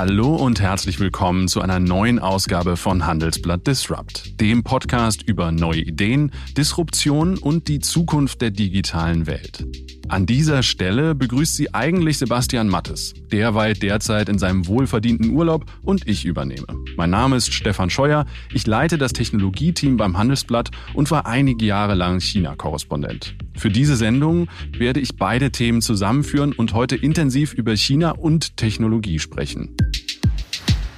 Hallo und herzlich willkommen zu einer neuen Ausgabe von Handelsblatt Disrupt, dem Podcast über neue Ideen, Disruption und die Zukunft der digitalen Welt. An dieser Stelle begrüßt sie eigentlich Sebastian Mattes. Der weilt derzeit in seinem wohlverdienten Urlaub und ich übernehme. Mein Name ist Stefan Scheuer, ich leite das Technologieteam beim Handelsblatt und war einige Jahre lang China-Korrespondent. Für diese Sendung werde ich beide Themen zusammenführen und heute intensiv über China und Technologie sprechen.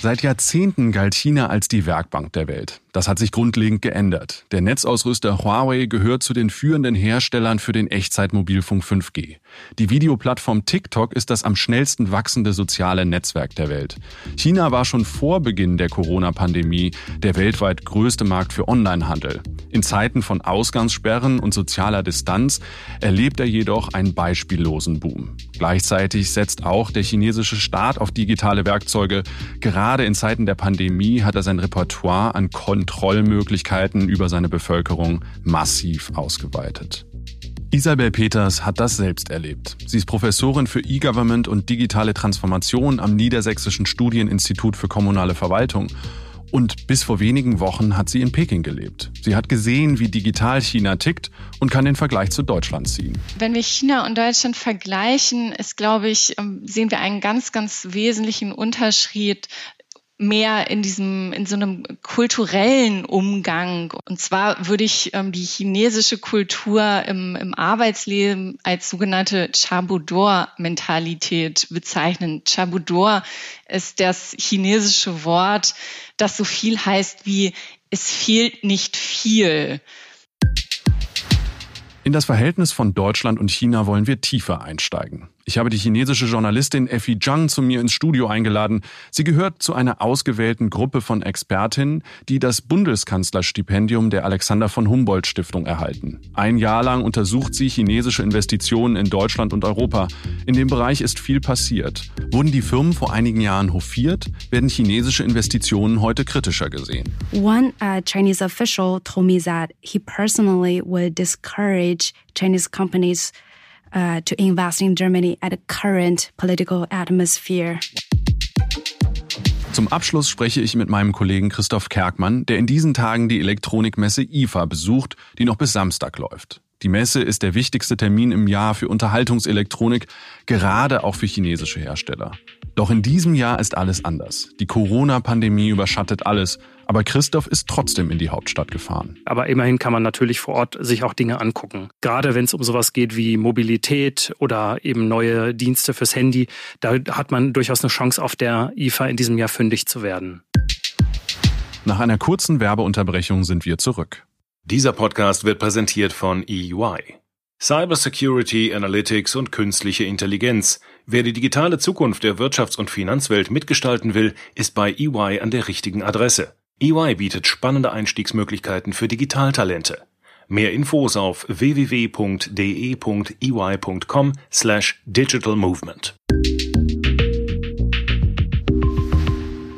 Seit Jahrzehnten galt China als die Werkbank der Welt. Das hat sich grundlegend geändert. Der Netzausrüster Huawei gehört zu den führenden Herstellern für den Echtzeitmobilfunk 5G. Die Videoplattform TikTok ist das am schnellsten wachsende soziale Netzwerk der Welt. China war schon vor Beginn der Corona-Pandemie der weltweit größte Markt für Onlinehandel. In Zeiten von Ausgangssperren und sozialer Distanz erlebt er jedoch einen beispiellosen Boom. Gleichzeitig setzt auch der chinesische Staat auf digitale Werkzeuge. Gerade in Zeiten der Pandemie hat er sein Repertoire an Kontrollmöglichkeiten über seine Bevölkerung massiv ausgeweitet. Isabel Peters hat das selbst erlebt. Sie ist Professorin für E-Government und digitale Transformation am Niedersächsischen Studieninstitut für kommunale Verwaltung. Und bis vor wenigen Wochen hat sie in Peking gelebt. Sie hat gesehen, wie digital China tickt und kann den Vergleich zu Deutschland ziehen. Wenn wir China und Deutschland vergleichen, ist, glaube ich, ähm, sehen wir einen ganz, ganz wesentlichen Unterschied mehr in diesem, in so einem kulturellen Umgang. Und zwar würde ich ähm, die chinesische Kultur im, im Arbeitsleben als sogenannte Chabudor-Mentalität bezeichnen. Chabudor ist das chinesische Wort, das so viel heißt wie es fehlt nicht viel. In das Verhältnis von Deutschland und China wollen wir tiefer einsteigen. Ich habe die chinesische Journalistin Effie Zhang zu mir ins Studio eingeladen. Sie gehört zu einer ausgewählten Gruppe von Expertinnen, die das Bundeskanzlerstipendium der Alexander von Humboldt Stiftung erhalten. Ein Jahr lang untersucht sie chinesische Investitionen in Deutschland und Europa. In dem Bereich ist viel passiert. Wurden die Firmen vor einigen Jahren hofiert, werden chinesische Investitionen heute kritischer gesehen. One uh, Chinese official told me that he personally would discourage Chinese companies uh, to invest in Germany at the current political atmosphere. Zum Abschluss spreche ich mit meinem Kollegen Christoph Kerkmann, der in diesen Tagen die Elektronikmesse IFA besucht, die noch bis Samstag läuft. Die Messe ist der wichtigste Termin im Jahr für Unterhaltungselektronik, gerade auch für chinesische Hersteller. Doch in diesem Jahr ist alles anders. Die Corona-Pandemie überschattet alles, aber Christoph ist trotzdem in die Hauptstadt gefahren. Aber immerhin kann man natürlich vor Ort sich auch Dinge angucken. Gerade wenn es um sowas geht wie Mobilität oder eben neue Dienste fürs Handy, da hat man durchaus eine Chance auf der IFA in diesem Jahr fündig zu werden. Nach einer kurzen Werbeunterbrechung sind wir zurück. Dieser Podcast wird präsentiert von EY. Cybersecurity, Analytics und künstliche Intelligenz. Wer die digitale Zukunft der Wirtschafts- und Finanzwelt mitgestalten will, ist bei EY an der richtigen Adresse. EY bietet spannende Einstiegsmöglichkeiten für Digitaltalente. Mehr Infos auf www.de.ey.com slash digitalmovement.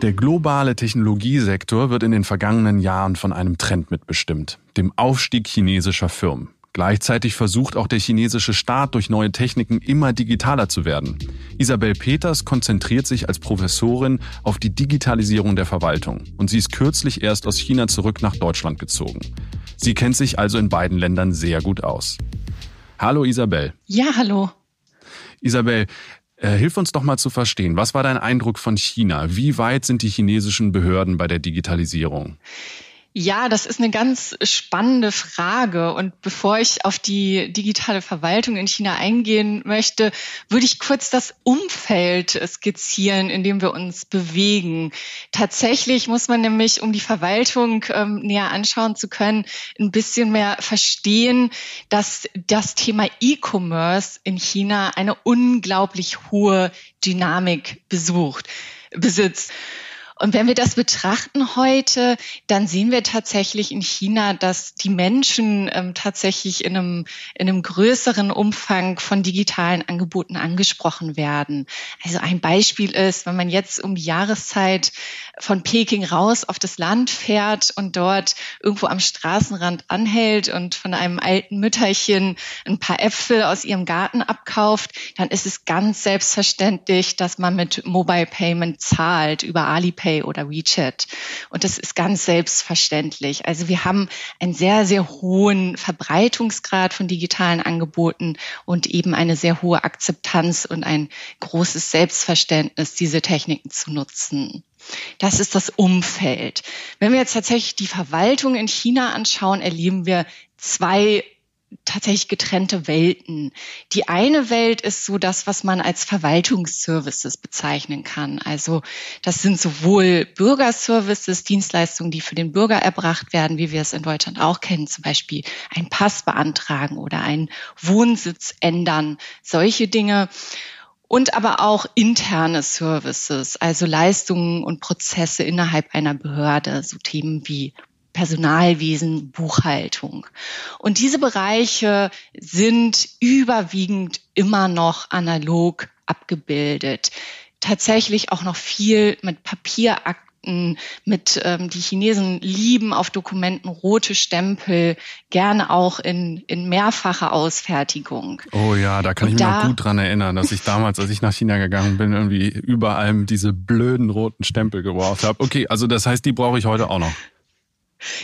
Der globale Technologiesektor wird in den vergangenen Jahren von einem Trend mitbestimmt, dem Aufstieg chinesischer Firmen. Gleichzeitig versucht auch der chinesische Staat durch neue Techniken immer digitaler zu werden. Isabel Peters konzentriert sich als Professorin auf die Digitalisierung der Verwaltung und sie ist kürzlich erst aus China zurück nach Deutschland gezogen. Sie kennt sich also in beiden Ländern sehr gut aus. Hallo Isabel. Ja, hallo. Isabel, hilf uns doch mal zu verstehen, was war dein Eindruck von China? Wie weit sind die chinesischen Behörden bei der Digitalisierung? Ja, das ist eine ganz spannende Frage. Und bevor ich auf die digitale Verwaltung in China eingehen möchte, würde ich kurz das Umfeld skizzieren, in dem wir uns bewegen. Tatsächlich muss man nämlich, um die Verwaltung ähm, näher anschauen zu können, ein bisschen mehr verstehen, dass das Thema E-Commerce in China eine unglaublich hohe Dynamik besucht, besitzt. Und wenn wir das betrachten heute, dann sehen wir tatsächlich in China, dass die Menschen ähm, tatsächlich in einem, in einem größeren Umfang von digitalen Angeboten angesprochen werden. Also ein Beispiel ist, wenn man jetzt um die Jahreszeit von Peking raus auf das Land fährt und dort irgendwo am Straßenrand anhält und von einem alten Mütterchen ein paar Äpfel aus ihrem Garten abkauft, dann ist es ganz selbstverständlich, dass man mit Mobile Payment zahlt über Alipay Pay oder WeChat. Und das ist ganz selbstverständlich. Also wir haben einen sehr, sehr hohen Verbreitungsgrad von digitalen Angeboten und eben eine sehr hohe Akzeptanz und ein großes Selbstverständnis, diese Techniken zu nutzen. Das ist das Umfeld. Wenn wir jetzt tatsächlich die Verwaltung in China anschauen, erleben wir zwei tatsächlich getrennte Welten. Die eine Welt ist so das, was man als Verwaltungsservices bezeichnen kann. Also das sind sowohl Bürgerservices, Dienstleistungen, die für den Bürger erbracht werden, wie wir es in Deutschland auch kennen, zum Beispiel einen Pass beantragen oder einen Wohnsitz ändern, solche Dinge und aber auch interne Services, also Leistungen und Prozesse innerhalb einer Behörde, so Themen wie Personalwesen, Buchhaltung. Und diese Bereiche sind überwiegend immer noch analog abgebildet. Tatsächlich auch noch viel mit Papierakten, mit ähm, die Chinesen lieben auf Dokumenten rote Stempel, gerne auch in, in mehrfacher Ausfertigung. Oh ja, da kann Und ich mich da, noch gut dran erinnern, dass ich damals, als ich nach China gegangen bin, irgendwie überall diese blöden roten Stempel geworfen habe. Okay, also das heißt, die brauche ich heute auch noch.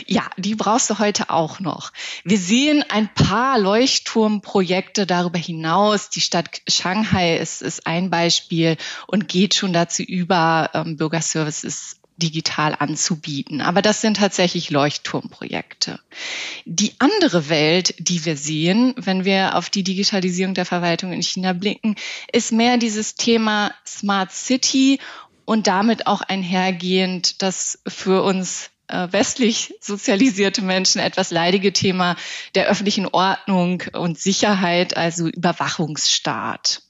Ja, die brauchst du heute auch noch. Wir sehen ein paar Leuchtturmprojekte darüber hinaus. Die Stadt Shanghai ist, ist ein Beispiel und geht schon dazu über, ähm, Bürgerservices digital anzubieten. Aber das sind tatsächlich Leuchtturmprojekte. Die andere Welt, die wir sehen, wenn wir auf die Digitalisierung der Verwaltung in China blicken, ist mehr dieses Thema Smart City und damit auch einhergehend das für uns westlich sozialisierte Menschen etwas leidige Thema der öffentlichen Ordnung und Sicherheit, also Überwachungsstaat.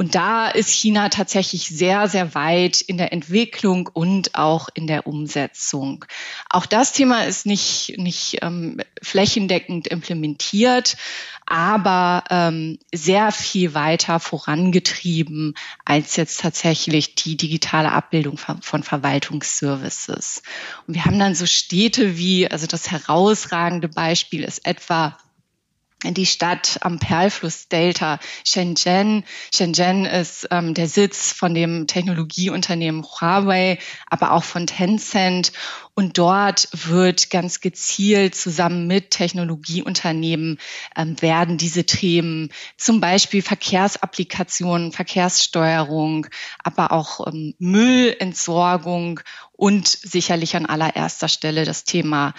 Und da ist China tatsächlich sehr, sehr weit in der Entwicklung und auch in der Umsetzung. Auch das Thema ist nicht, nicht ähm, flächendeckend implementiert, aber ähm, sehr viel weiter vorangetrieben als jetzt tatsächlich die digitale Abbildung von, Verwaltungsservices. Und wir haben dann so Städte wie, also das herausragende Beispiel ist etwa die Stadt am Perlfluss Delta, Shenzhen. Shenzhen ist ähm, der Sitz von dem Technologieunternehmen Huawei, aber auch von Tencent. Und dort wird ganz gezielt zusammen mit Technologieunternehmen ähm, werden diese Themen, zum Beispiel Verkehrsapplikationen, Verkehrssteuerung, aber auch ähm, Müllentsorgung und sicherlich an allererster Stelle das Thema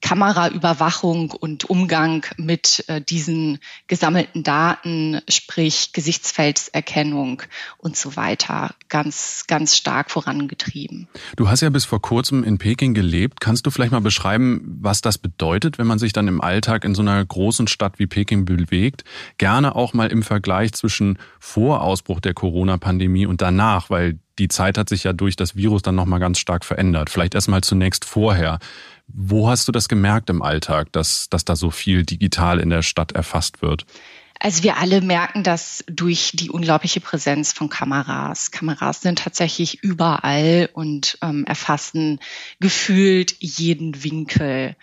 Kameraüberwachung und Umgang mit äh, diesen gesammelten Daten, sprich Gesichtsfeldserkennung und so weiter, ganz, ganz stark vorangetrieben. Du hast ja bis vor kurzem in Peking gelebt. Kannst du vielleicht mal beschreiben, was das bedeutet, wenn man sich dann im Alltag in so einer großen Stadt wie Peking bewegt? Gerne auch mal im Vergleich zwischen Vorausbruch der Corona-Pandemie und danach, weil die Zeit hat sich ja durch das Virus dann nochmal ganz stark verändert. Vielleicht erstmal zunächst vorher. Wo hast du das gemerkt im Alltag, dass, dass da so viel digital in der Stadt erfasst wird? Also wir alle merken das durch die unglaubliche Präsenz von Kameras. Kameras sind tatsächlich überall und ähm, erfassen gefühlt jeden Winkel.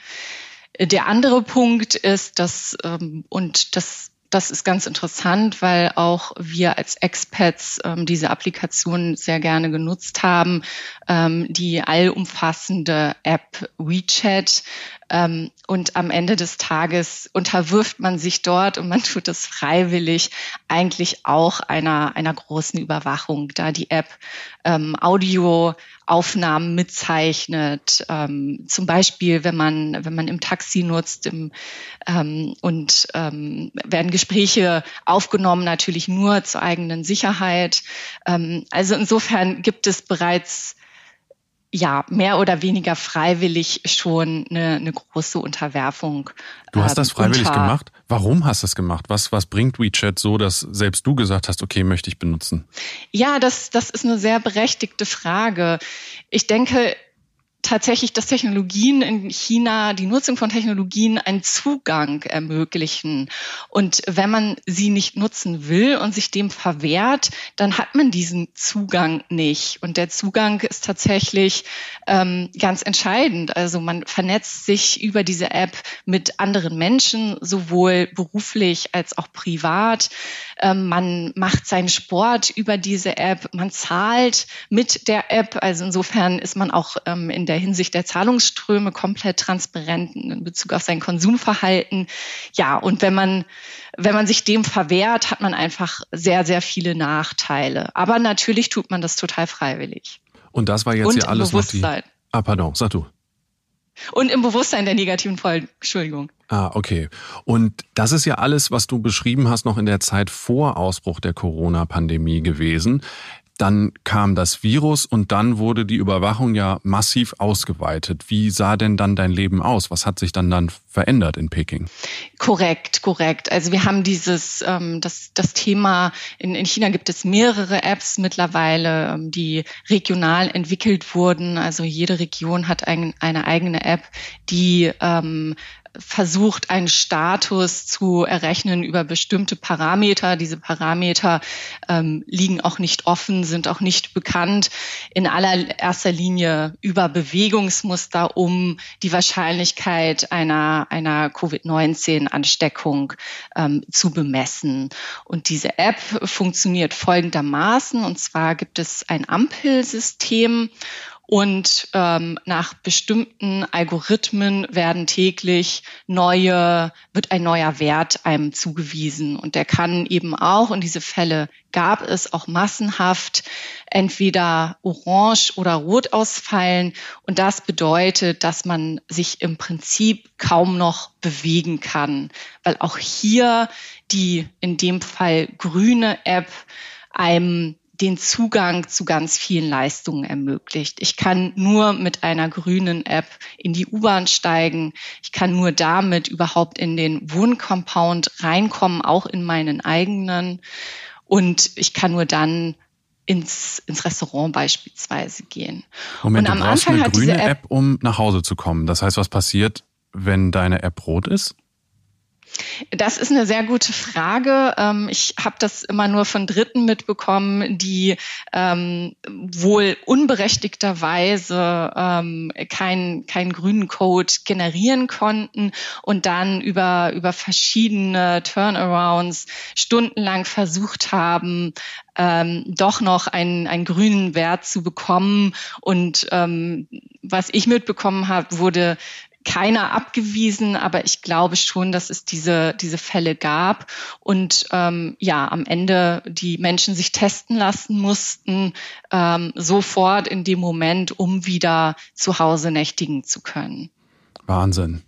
Der andere Punkt ist, dass, ähm, und das das ist ganz interessant, weil auch wir als Expats ähm, diese Applikation sehr gerne genutzt haben. Ähm, die allumfassende App WeChat und am Ende des Tages unterwirft man sich dort und man tut es freiwillig eigentlich auch einer, einer großen Überwachung, da die App ähm, Audioaufnahmen mitzeichnet. Ähm, zum Beispiel, wenn man, wenn man im Taxi nutzt im, ähm, und ähm, werden Gespräche aufgenommen, natürlich nur zur eigenen Sicherheit. Ähm, also insofern gibt es bereits ja mehr oder weniger freiwillig schon eine, eine große Unterwerfung. Du hast das ähm, freiwillig gemacht? Warum hast du es gemacht? Was, was bringt WeChat so, dass selbst du gesagt hast, okay, möchte ich benutzen? Ja, das, das ist eine sehr berechtigte Frage. Ich denke, tatsächlich, dass Technologien in China, die Nutzung von Technologien einen Zugang ermöglichen. Und wenn man sie nicht nutzen will und sich dem verwehrt, dann hat man diesen Zugang nicht. Und der Zugang ist tatsächlich ähm, ganz entscheidend. Also man vernetzt sich über diese App mit anderen Menschen, sowohl beruflich als auch privat. Ähm, man macht seinen Sport über diese App. Man zahlt mit der App. Also insofern ist man auch ähm, in der der Hinsicht der Zahlungsströme komplett transparent in Bezug auf sein Konsumverhalten. Ja, und wenn man, wenn man sich dem verwehrt, hat man einfach sehr, sehr viele Nachteile. Aber natürlich tut man das total freiwillig. Und das war jetzt und ja alles noch die... Ah, pardon, sag du. Und im Bewusstsein der negativen Folgen. Entschuldigung. Ah, okay. Und das ist ja alles, was du beschrieben hast, noch in der Zeit vor Ausbruch der Corona-Pandemie gewesen. Dann kam das Virus und dann wurde die Überwachung ja massiv ausgeweitet. Wie sah denn dann dein Leben aus? Was hat sich dann dann verändert in Peking? Korrekt, korrekt. Also wir haben dieses ähm, das das Thema in, in China gibt es mehrere Apps mittlerweile, ähm, die regional entwickelt wurden. Also jede Region hat ein, eine eigene App, die ähm, versucht, einen Status zu errechnen über bestimmte Parameter. Diese Parameter ähm, liegen auch nicht offen, sind auch nicht bekannt. In allererster Linie über Bewegungsmuster, um die Wahrscheinlichkeit einer, einer Covid-19-Ansteckung ähm, zu bemessen. Und diese App funktioniert folgendermaßen. Und zwar gibt es ein Ampelsystem und ähm, nach bestimmten Algorithmen werden täglich neue, wird ein neuer Wert einem zugewiesen. Und der kann eben auch, und diese Fälle gab es auch massenhaft, entweder orange oder rot ausfallen. Und das bedeutet, dass man sich im Prinzip kaum noch bewegen kann, weil auch hier die in dem Fall grüne App einem den Zugang zu ganz vielen Leistungen ermöglicht. Ich kann nur mit einer grünen App in die U-Bahn steigen. Ich kann nur damit überhaupt in den Wohncompound reinkommen, auch in meinen eigenen. Und ich kann nur dann ins, ins Restaurant beispielsweise gehen. Moment, und am du brauchst Anfang eine grüne App, App, um nach Hause zu kommen. Das heißt, was passiert, wenn deine App rot ist? Das ist eine sehr gute Frage. Ähm, ich habe das immer nur von Dritten mitbekommen, die ähm, wohl unberechtigterweise ähm, keinen keinen grünen Code generieren konnten und dann über, über verschiedene Turnarounds stundenlang versucht haben, ähm, doch noch einen, einen grünen Wert zu bekommen. Und ähm, was ich mitbekommen habe, wurde keiner abgewiesen, aber ich glaube schon, dass es diese, diese Fälle gab und ähm, ja, am Ende die Menschen sich testen lassen mussten, ähm, sofort in dem Moment, um wieder zu Hause nächtigen zu können. Wahnsinn.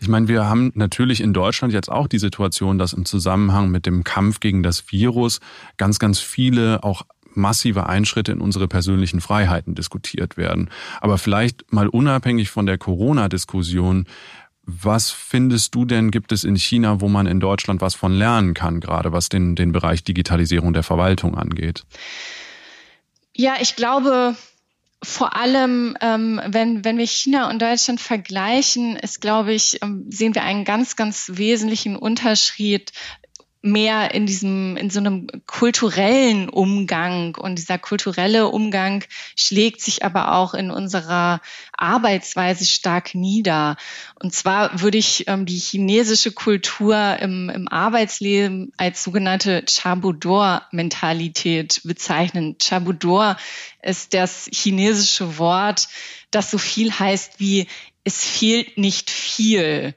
Ich meine, wir haben natürlich in Deutschland jetzt auch die Situation, dass im Zusammenhang mit dem Kampf gegen das Virus ganz, ganz viele auch massive Einschritte in unsere persönlichen Freiheiten diskutiert werden. Aber vielleicht mal unabhängig von der Corona-Diskussion, was findest du denn, gibt es in China, wo man in Deutschland was von lernen kann, gerade was den, den Bereich Digitalisierung der Verwaltung angeht? Ja, ich glaube, vor allem, ähm, wenn, wenn wir China und Deutschland vergleichen, ist, glaube ich, ähm, sehen wir einen ganz, ganz wesentlichen Unterschied mehr in diesem, in so einem kulturellen Umgang. Und dieser kulturelle Umgang schlägt sich aber auch in unserer Arbeitsweise stark nieder. Und zwar würde ich ähm, die chinesische Kultur im, im Arbeitsleben als sogenannte Chabudor-Mentalität bezeichnen. Chabudor ist das chinesische Wort, das so viel heißt wie es fehlt nicht viel.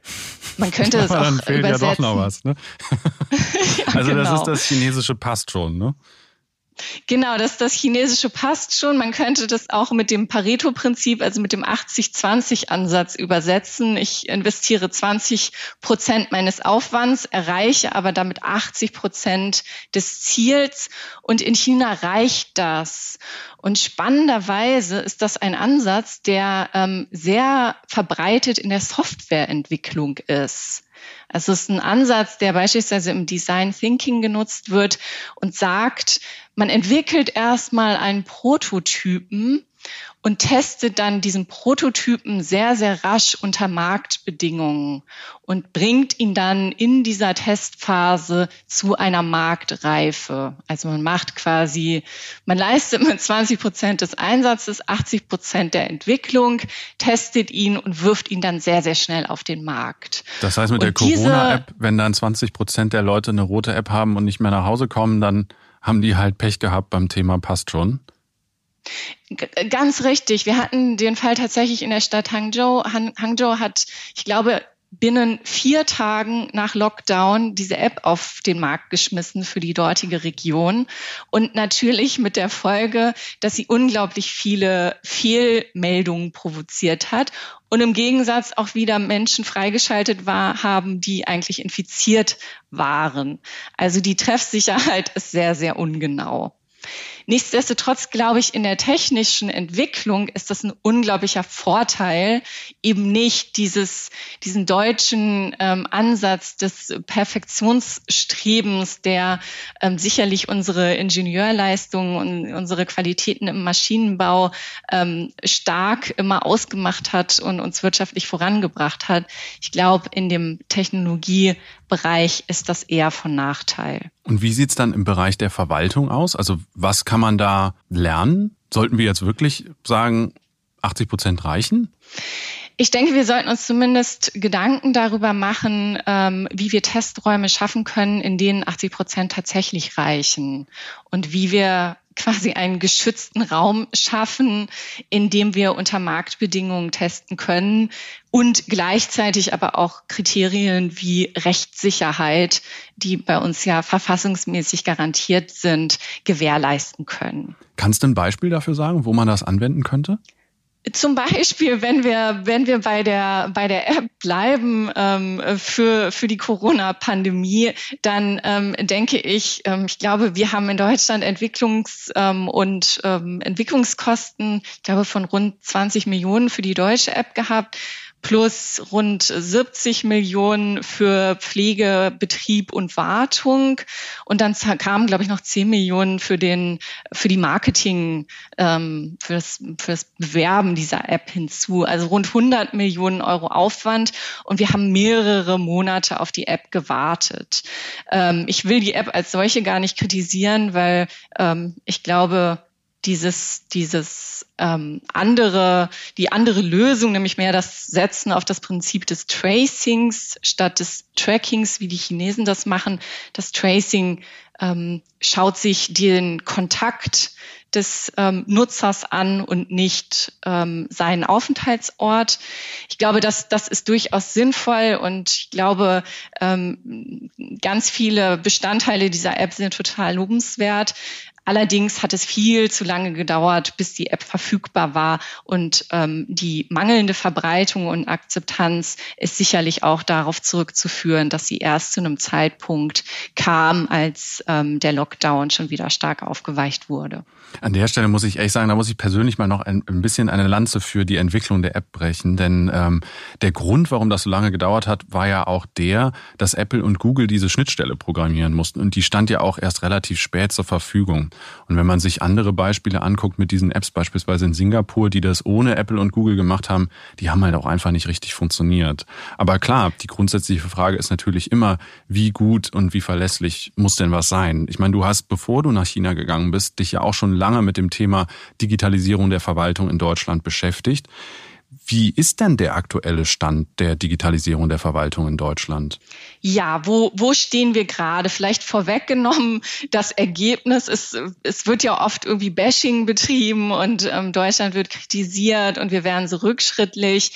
Man könnte es auch dann fehlt übersetzen. ja doch noch was. Ne? ja, also genau. das ist das chinesische passt schon, ne? Genau, das, das Chinesische passt schon. Man könnte das auch mit dem Pareto-Prinzip, also mit dem 80-20-Ansatz übersetzen. Ich investiere 20 Prozent meines Aufwands, erreiche aber damit 80 Prozent des Ziels. Und in China reicht das. Und spannenderweise ist das ein Ansatz, der ähm, sehr verbreitet in der Softwareentwicklung ist. Also es ist ein Ansatz, der beispielsweise im Design Thinking genutzt wird und sagt, man entwickelt erstmal einen Prototypen und testet dann diesen Prototypen sehr, sehr rasch unter Marktbedingungen und bringt ihn dann in dieser Testphase zu einer Marktreife. Also man macht quasi, man leistet mit 20 Prozent des Einsatzes 80 Prozent der Entwicklung, testet ihn und wirft ihn dann sehr, sehr schnell auf den Markt. Das heißt, mit und der Corona-App, wenn dann 20 Prozent der Leute eine rote App haben und nicht mehr nach Hause kommen, dann haben die halt Pech gehabt beim Thema passt schon. Ganz richtig. Wir hatten den Fall tatsächlich in der Stadt Hangzhou. Hangzhou hat, ich glaube, binnen vier Tagen nach Lockdown diese App auf den Markt geschmissen für die dortige Region. Und natürlich mit der Folge, dass sie unglaublich viele Fehlmeldungen provoziert hat und im Gegensatz auch wieder Menschen freigeschaltet war, haben, die eigentlich infiziert waren. Also die Treffsicherheit ist sehr, sehr ungenau. Nichtsdestotrotz glaube ich, in der technischen Entwicklung ist das ein unglaublicher Vorteil, eben nicht dieses, diesen deutschen ähm, Ansatz des Perfektionsstrebens, der ähm, sicherlich unsere Ingenieurleistungen und unsere Qualitäten im Maschinenbau ähm, stark immer ausgemacht hat und uns wirtschaftlich vorangebracht hat. Ich glaube, in dem Technologiebereich ist das eher von Nachteil. Und wie sieht's dann im Bereich der Verwaltung aus? Also was kann man da lernen? Sollten wir jetzt wirklich sagen, 80 Prozent reichen? Ich denke, wir sollten uns zumindest Gedanken darüber machen, ähm, wie wir Testräume schaffen können, in denen 80 Prozent tatsächlich reichen und wie wir quasi einen geschützten Raum schaffen, in dem wir unter Marktbedingungen testen können und gleichzeitig aber auch Kriterien wie Rechtssicherheit, die bei uns ja verfassungsmäßig garantiert sind, gewährleisten können. Kannst du ein Beispiel dafür sagen, wo man das anwenden könnte? Zum Beispiel, wenn wir, wenn wir bei der, bei der App bleiben ähm, für, für die Corona-Pandemie, dann ähm, denke ich, ähm, ich glaube, wir haben in Deutschland Entwicklungs- ähm, und ähm, Entwicklungskosten, ich glaube, von rund 20 Millionen für die deutsche App gehabt plus rund 70 Millionen für Pflege, Betrieb und Wartung. Und dann kamen, glaube ich, noch 10 Millionen für den, für die Marketing, ähm, für das, für das Bewerben dieser App hinzu. Also rund 100 Millionen Euro Aufwand. Und wir haben mehrere Monate auf die App gewartet. Ähm, ich will die App als solche gar nicht kritisieren, weil ähm, ich glaube, dieses, dieses ähm, andere, die andere Lösung, nämlich mehr das Setzen auf das Prinzip des Tracings statt des Trackings, wie die Chinesen das machen. Das Tracing ähm, schaut sich den Kontakt des ähm, Nutzers an und nicht ähm, seinen Aufenthaltsort. Ich glaube, dass das ist durchaus sinnvoll und ich glaube, ähm, ganz viele Bestandteile dieser App sind total lobenswert. Allerdings hat es viel zu lange gedauert, bis die App verfügbar war und ähm, die mangelnde Verbreitung und Akzeptanz ist sicherlich auch darauf zurückzuführen, dass sie erst zu einem Zeitpunkt kam, als ähm, der Lockdown schon wieder stark aufgeweicht wurde. An der Stelle muss ich ehrlich sagen, da muss ich persönlich mal noch ein, ein bisschen eine Lanze für die Entwicklung der App brechen, denn ähm, der Grund, warum das so lange gedauert hat, war ja auch der, dass Apple und Google diese Schnittstelle programmieren mussten und die stand ja auch erst relativ spät zur Verfügung. Und wenn man sich andere Beispiele anguckt mit diesen Apps, beispielsweise in Singapur, die das ohne Apple und Google gemacht haben, die haben halt auch einfach nicht richtig funktioniert. Aber klar, die grundsätzliche Frage ist natürlich immer, wie gut und wie verlässlich muss denn was sein? Ich meine, du hast, bevor du nach China gegangen bist, dich ja auch schon lange mit dem Thema Digitalisierung der Verwaltung in Deutschland beschäftigt. Wie ist denn der aktuelle Stand der Digitalisierung der Verwaltung in Deutschland? Ja, wo, wo stehen wir gerade? Vielleicht vorweggenommen, das Ergebnis ist, es wird ja oft irgendwie Bashing betrieben und ähm, Deutschland wird kritisiert und wir werden so rückschrittlich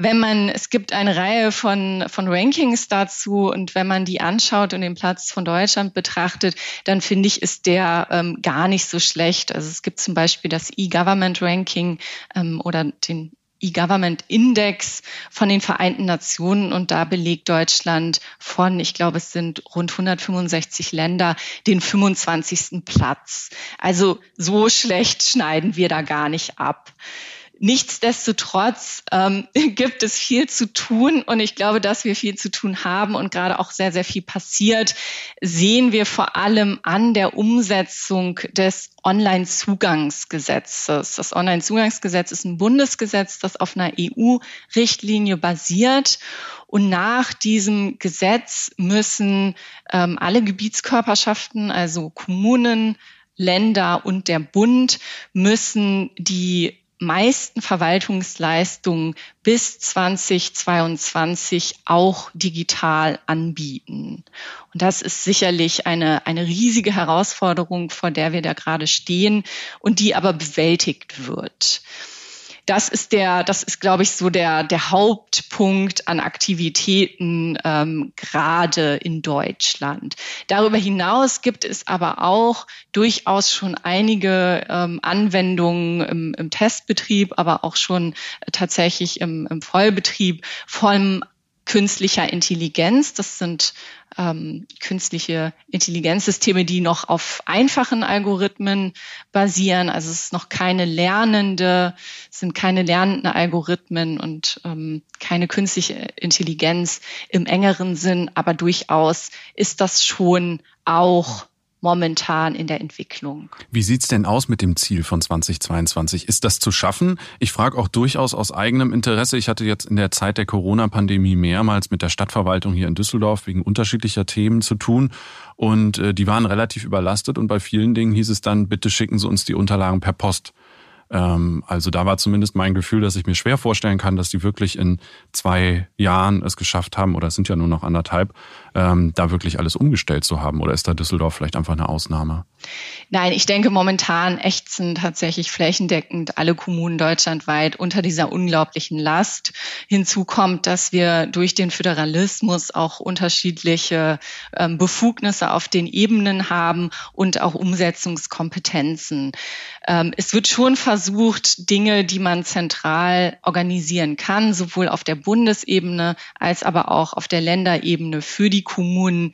wenn man, es gibt eine Reihe von, von Rankings dazu und wenn man die anschaut und den Platz von Deutschland betrachtet, dann finde ich, ist der ähm, gar nicht so schlecht. Also es gibt zum Beispiel das E-Government Ranking ähm, oder den E-Government Index von den Vereinten Nationen und da belegt Deutschland von, ich glaube, es sind rund 165 Länder, den 25. Platz. Also so schlecht schneiden wir da gar nicht ab. Nichtsdestotrotz ähm, gibt es viel zu tun und ich glaube, dass wir viel zu tun haben und gerade auch sehr, sehr viel passiert, sehen wir vor allem an der Umsetzung des Online-Zugangsgesetzes. Das Online-Zugangsgesetz ist ein Bundesgesetz, das auf einer EU-Richtlinie basiert. Und nach diesem Gesetz müssen ähm, alle Gebietskörperschaften, also Kommunen, Länder und der Bund müssen die meisten Verwaltungsleistungen bis 2022 auch digital anbieten. Und das ist sicherlich eine, eine riesige Herausforderung, vor der wir da gerade stehen und die aber bewältigt wird das ist der, das ist, glaube ich, so der, der Hauptpunkt an Aktivitäten ähm, gerade in Deutschland. Darüber hinaus gibt es aber auch durchaus schon einige ähm, Anwendungen im, im Testbetrieb, aber auch schon tatsächlich im, im Vollbetrieb von künstlicher Intelligenz. Das sind ähm, künstliche Intelligenzsysteme, die noch auf einfachen Algorithmen basieren. Also es ist noch keine lernende, sind keine lernenden Algorithmen und ähm, keine künstliche Intelligenz im engeren Sinn, aber durchaus ist das schon auch momentan in der Entwicklung. Wie sieht's denn aus mit dem Ziel von 2022? Ist das zu schaffen? Ich frage auch durchaus aus eigenem Interesse. Ich hatte jetzt in der Zeit der Corona-Pandemie mehrmals mit der Stadtverwaltung hier in Düsseldorf wegen unterschiedlicher Themen zu tun. Und äh, die waren relativ überlastet und bei vielen Dingen hieß es dann, bitte schicken Sie uns die Unterlagen per Post. Ähm, also da war zumindest mein Gefühl, dass ich mir schwer vorstellen kann, dass die wirklich in zwei Jahren es geschafft haben, oder es sind ja nur noch anderthalb, ähm, da wirklich alles umgestellt zu haben. Oder ist da Düsseldorf vielleicht einfach eine Ausnahme? Nein, ich denke, momentan ächzen tatsächlich flächendeckend alle Kommunen deutschlandweit unter dieser unglaublichen Last. Hinzu kommt, dass wir durch den Föderalismus auch unterschiedliche ähm, Befugnisse auf den Ebenen haben und auch Umsetzungskompetenzen. Ähm, es wird schon versucht, Dinge, die man zentral organisieren kann, sowohl auf der Bundesebene als aber auch auf der Länderebene für die Kommunen,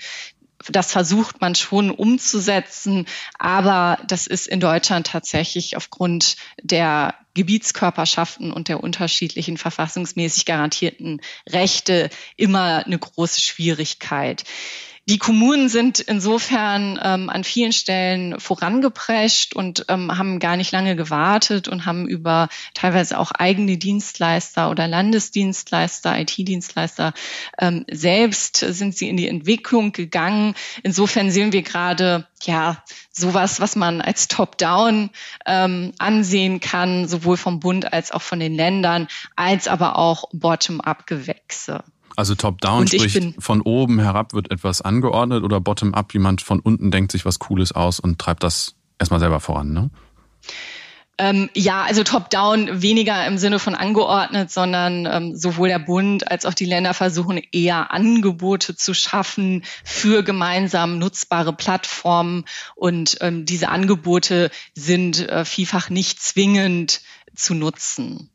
das versucht man schon umzusetzen, aber das ist in Deutschland tatsächlich aufgrund der Gebietskörperschaften und der unterschiedlichen verfassungsmäßig garantierten Rechte immer eine große Schwierigkeit. Die Kommunen sind insofern ähm, an vielen Stellen vorangeprescht und ähm, haben gar nicht lange gewartet und haben über teilweise auch eigene Dienstleister oder Landesdienstleister, IT-Dienstleister ähm, selbst sind sie in die Entwicklung gegangen. Insofern sehen wir gerade ja sowas, was man als Top-Down ähm, ansehen kann, sowohl vom Bund als auch von den Ländern, als aber auch Bottom-up-Gewächse. Also top-down, sprich von oben herab wird etwas angeordnet oder bottom-up, jemand von unten denkt sich was Cooles aus und treibt das erstmal selber voran, ne? Ähm, ja, also top-down weniger im Sinne von angeordnet, sondern ähm, sowohl der Bund als auch die Länder versuchen eher Angebote zu schaffen für gemeinsam nutzbare Plattformen. Und ähm, diese Angebote sind äh, vielfach nicht zwingend zu nutzen.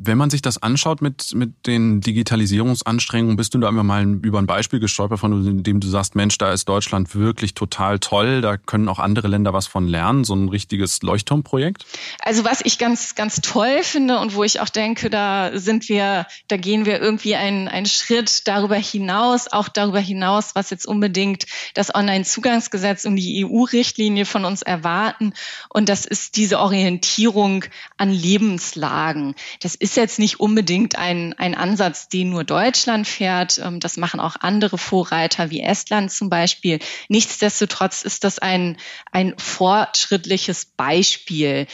Wenn man sich das anschaut mit, mit den Digitalisierungsanstrengungen, bist du da immer mal über ein Beispiel gestolpert, von dem du sagst, Mensch, da ist Deutschland wirklich total toll, da können auch andere Länder was von lernen, so ein richtiges Leuchtturmprojekt? Also was ich ganz, ganz toll finde und wo ich auch denke, da sind wir, da gehen wir irgendwie einen, einen Schritt darüber hinaus, auch darüber hinaus, was jetzt unbedingt das Online-Zugangsgesetz und die EU-Richtlinie von uns erwarten. Und das ist diese Orientierung an Lebenslagen. Das jetzt nicht unbedingt ein, ein Ansatz, den nur Deutschland fährt. Ähm, das machen auch andere Vorreiter wie Estland zum Beispiel. Nichtsdestotrotz ist das ein, ein fortschrittliches Beispiel.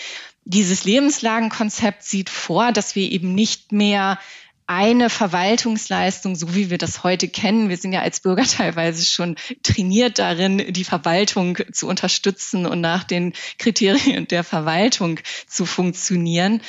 dieses Lebenslagenkonzept sieht vor, dass wir eben nicht mehr eine Verwaltungsleistung, so wie wir das heute kennen. Wir sind ja als Bürger teilweise schon trainiert darin, die Verwaltung zu unterstützen und nach den Kriterien der Verwaltung zu funktionieren.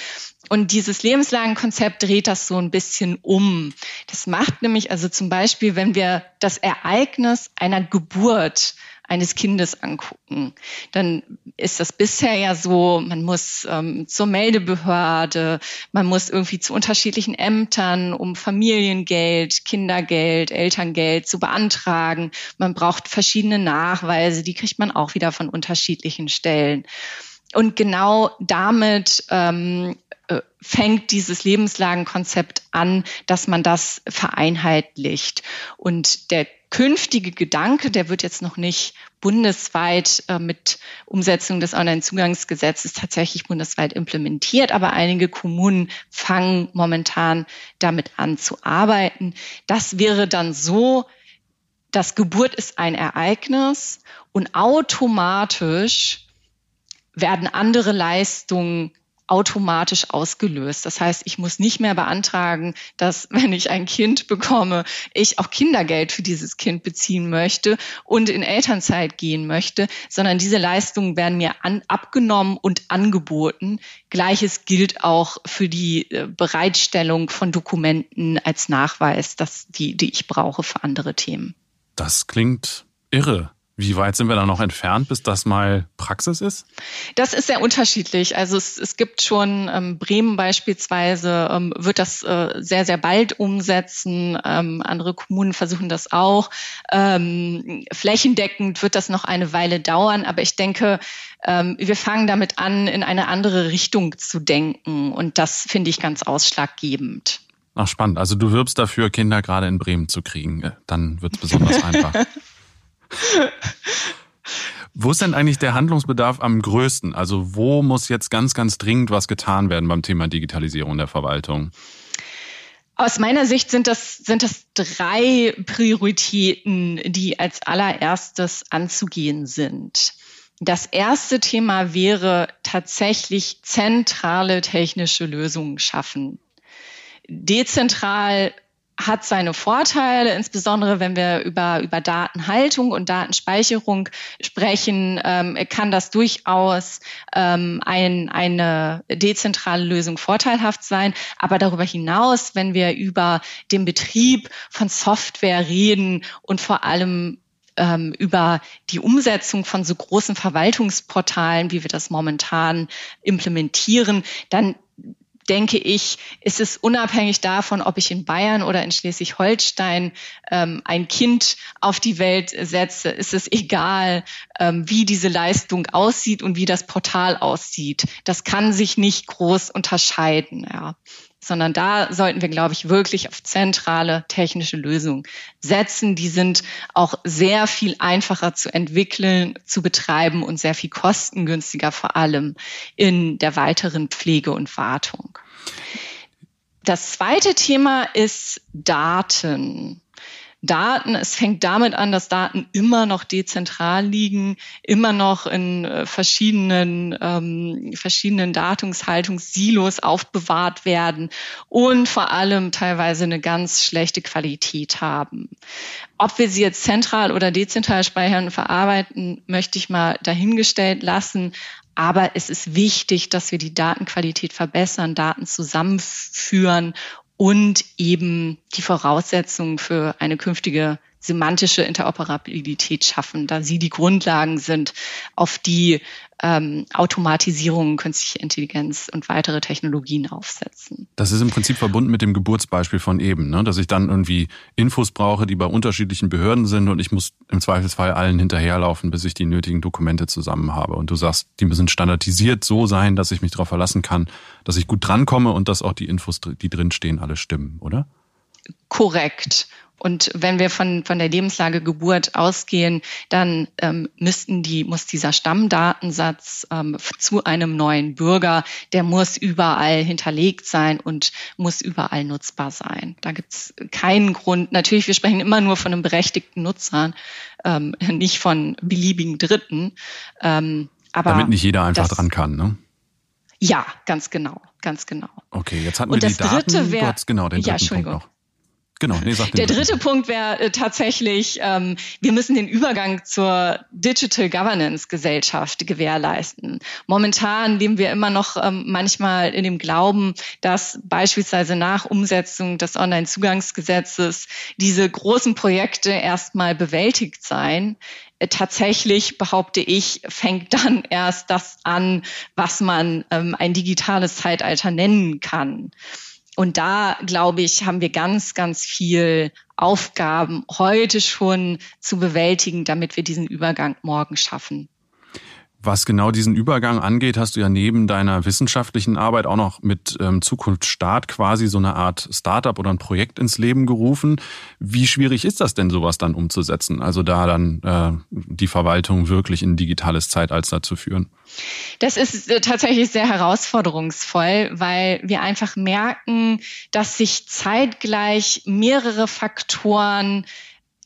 Und dieses Lebenslagenkonzept dreht das so ein bisschen um. Das macht nämlich also zum Beispiel, wenn wir das Ereignis einer Geburt eines Kindes angucken, dann ist das bisher ja so, man muss ähm, zur Meldebehörde, man muss irgendwie zu unterschiedlichen Ämtern, um Familiengeld, Kindergeld, Elterngeld zu beantragen. Man braucht verschiedene Nachweise, die kriegt man auch wieder von unterschiedlichen Stellen. Und genau damit ähm, äh, fängt dieses Lebenslagenkonzept an, dass man das vereinheitlicht. Und der künftige Gedanke, der wird jetzt noch nicht bundesweit äh, mit Umsetzung des Onlinezugangsgesetzes tatsächlich bundesweit implementiert, aber einige Kommunen fangen momentan damit an zu arbeiten. Das wäre dann so, dass Geburt ist ein Ereignis und automatisch werden andere Leistungen automatisch ausgelöst. Das heißt, ich muss nicht mehr beantragen, dass wenn ich ein Kind bekomme, ich auch Kindergeld für dieses Kind beziehen möchte und in Elternzeit gehen möchte, sondern diese Leistungen werden mir an, abgenommen und angeboten. Gleiches gilt auch für die äh, Bereitstellung von Dokumenten als Nachweis, dass die, die ich brauche für andere Themen. Das klingt irre. Wie weit sind wir da noch entfernt, bis das mal Praxis ist? Das ist sehr unterschiedlich. Also es, es gibt schon ähm, Bremen beispielsweise ähm, wird das äh, sehr sehr bald umsetzen. Ähm, andere Kommunen versuchen das auch. Ähm, flächendeckend wird das noch eine Weile dauern, aber ich denke, ähm, wir fangen damit an, in eine andere Richtung zu denken und das finde ich ganz ausschlaggebend. Ach spannend. Also du wirbst dafür, Kinder gerade in Bremen zu kriegen. Äh, dann wird es besonders einfach. Wo ist denn eigentlich der Handlungsbedarf am größten? Also wo muss jetzt ganz, ganz dringend was getan werden beim Thema Digitalisierung der Verwaltung? Aus meiner Sicht sind das, sind das drei Prioritäten, die als allererstes anzugehen sind. Das erste Thema wäre tatsächlich zentrale technische Lösungen schaffen. Dezentral hat seine Vorteile, insbesondere wenn wir über, über Datenhaltung und Datenspeicherung sprechen, ähm, kann das durchaus ähm, ein, eine dezentrale Lösung vorteilhaft sein. Aber darüber hinaus, wenn wir über den Betrieb von Software reden und vor allem ähm, über die Umsetzung von so großen Verwaltungsportalen, wie wir das momentan implementieren, dann denke ich, ist es unabhängig davon, ob ich in Bayern oder in Schleswig-Holstein ähm, ein Kind auf die Welt setze, ist es egal, ähm, wie diese Leistung aussieht und wie das Portal aussieht. Das kann sich nicht groß unterscheiden. Ja sondern da sollten wir, glaube ich, wirklich auf zentrale technische Lösungen setzen. Die sind auch sehr viel einfacher zu entwickeln, zu betreiben und sehr viel kostengünstiger, vor allem in der weiteren Pflege und Wartung. Das zweite Thema ist Daten. Daten, es fängt damit an, dass Daten immer noch dezentral liegen, immer noch in äh, verschiedenen, ähm, verschiedenen Datumshaltungssilos aufbewahrt werden und vor allem teilweise eine ganz schlechte Qualität haben. Ob wir sie jetzt zentral oder dezentral speichern und verarbeiten, möchte ich mal dahingestellt lassen. Aber es ist wichtig, dass wir die Datenqualität verbessern, Daten zusammenführen und eben die Voraussetzungen für eine künftige semantische Interoperabilität schaffen, da sie die Grundlagen sind, auf die ähm, Automatisierung, künstliche Intelligenz und weitere Technologien aufsetzen. Das ist im Prinzip verbunden mit dem Geburtsbeispiel von eben, ne? dass ich dann irgendwie Infos brauche, die bei unterschiedlichen Behörden sind und ich muss im Zweifelsfall allen hinterherlaufen, bis ich die nötigen Dokumente zusammen habe. Und du sagst, die müssen standardisiert so sein, dass ich mich darauf verlassen kann, dass ich gut drankomme und dass auch die Infos, die drinstehen, alle stimmen, oder? Korrekt. Und wenn wir von, von der Lebenslage Geburt ausgehen, dann ähm, müssten die, muss dieser Stammdatensatz ähm, zu einem neuen Bürger, der muss überall hinterlegt sein und muss überall nutzbar sein. Da gibt es keinen Grund. Natürlich, wir sprechen immer nur von einem berechtigten Nutzern, ähm, nicht von beliebigen Dritten. Ähm, aber Damit nicht jeder einfach das, dran kann, ne? Ja, ganz genau, ganz genau. Okay, jetzt hatten wir die Daten. Wär, genau, den ja, Entschuldigung. Punkt noch. Genau, nee, sag Der dritte Punkt wäre äh, tatsächlich, ähm, wir müssen den Übergang zur Digital Governance Gesellschaft gewährleisten. Momentan leben wir immer noch ähm, manchmal in dem Glauben, dass beispielsweise nach Umsetzung des Onlinezugangsgesetzes diese großen Projekte erstmal bewältigt seien. Äh, tatsächlich behaupte ich, fängt dann erst das an, was man ähm, ein digitales Zeitalter nennen kann. Und da, glaube ich, haben wir ganz, ganz viel Aufgaben heute schon zu bewältigen, damit wir diesen Übergang morgen schaffen. Was genau diesen Übergang angeht, hast du ja neben deiner wissenschaftlichen Arbeit auch noch mit ähm, Zukunft quasi so eine Art Startup oder ein Projekt ins Leben gerufen. Wie schwierig ist das denn, sowas dann umzusetzen? Also da dann äh, die Verwaltung wirklich in digitales Zeitalter zu führen? Das ist äh, tatsächlich sehr herausforderungsvoll, weil wir einfach merken, dass sich zeitgleich mehrere Faktoren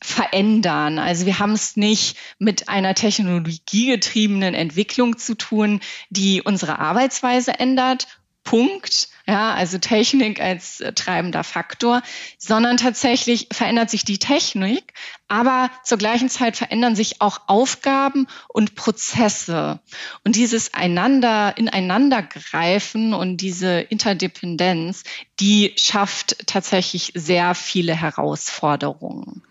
verändern. Also wir haben es nicht mit einer technologiegetriebenen Entwicklung zu tun, die unsere Arbeitsweise ändert. Punkt. Ja, also Technik als äh, treibender Faktor, sondern tatsächlich verändert sich die Technik, aber zur gleichen Zeit verändern sich auch Aufgaben und Prozesse. Und dieses einander, ineinandergreifen und diese Interdependenz, die schafft tatsächlich sehr viele Herausforderungen.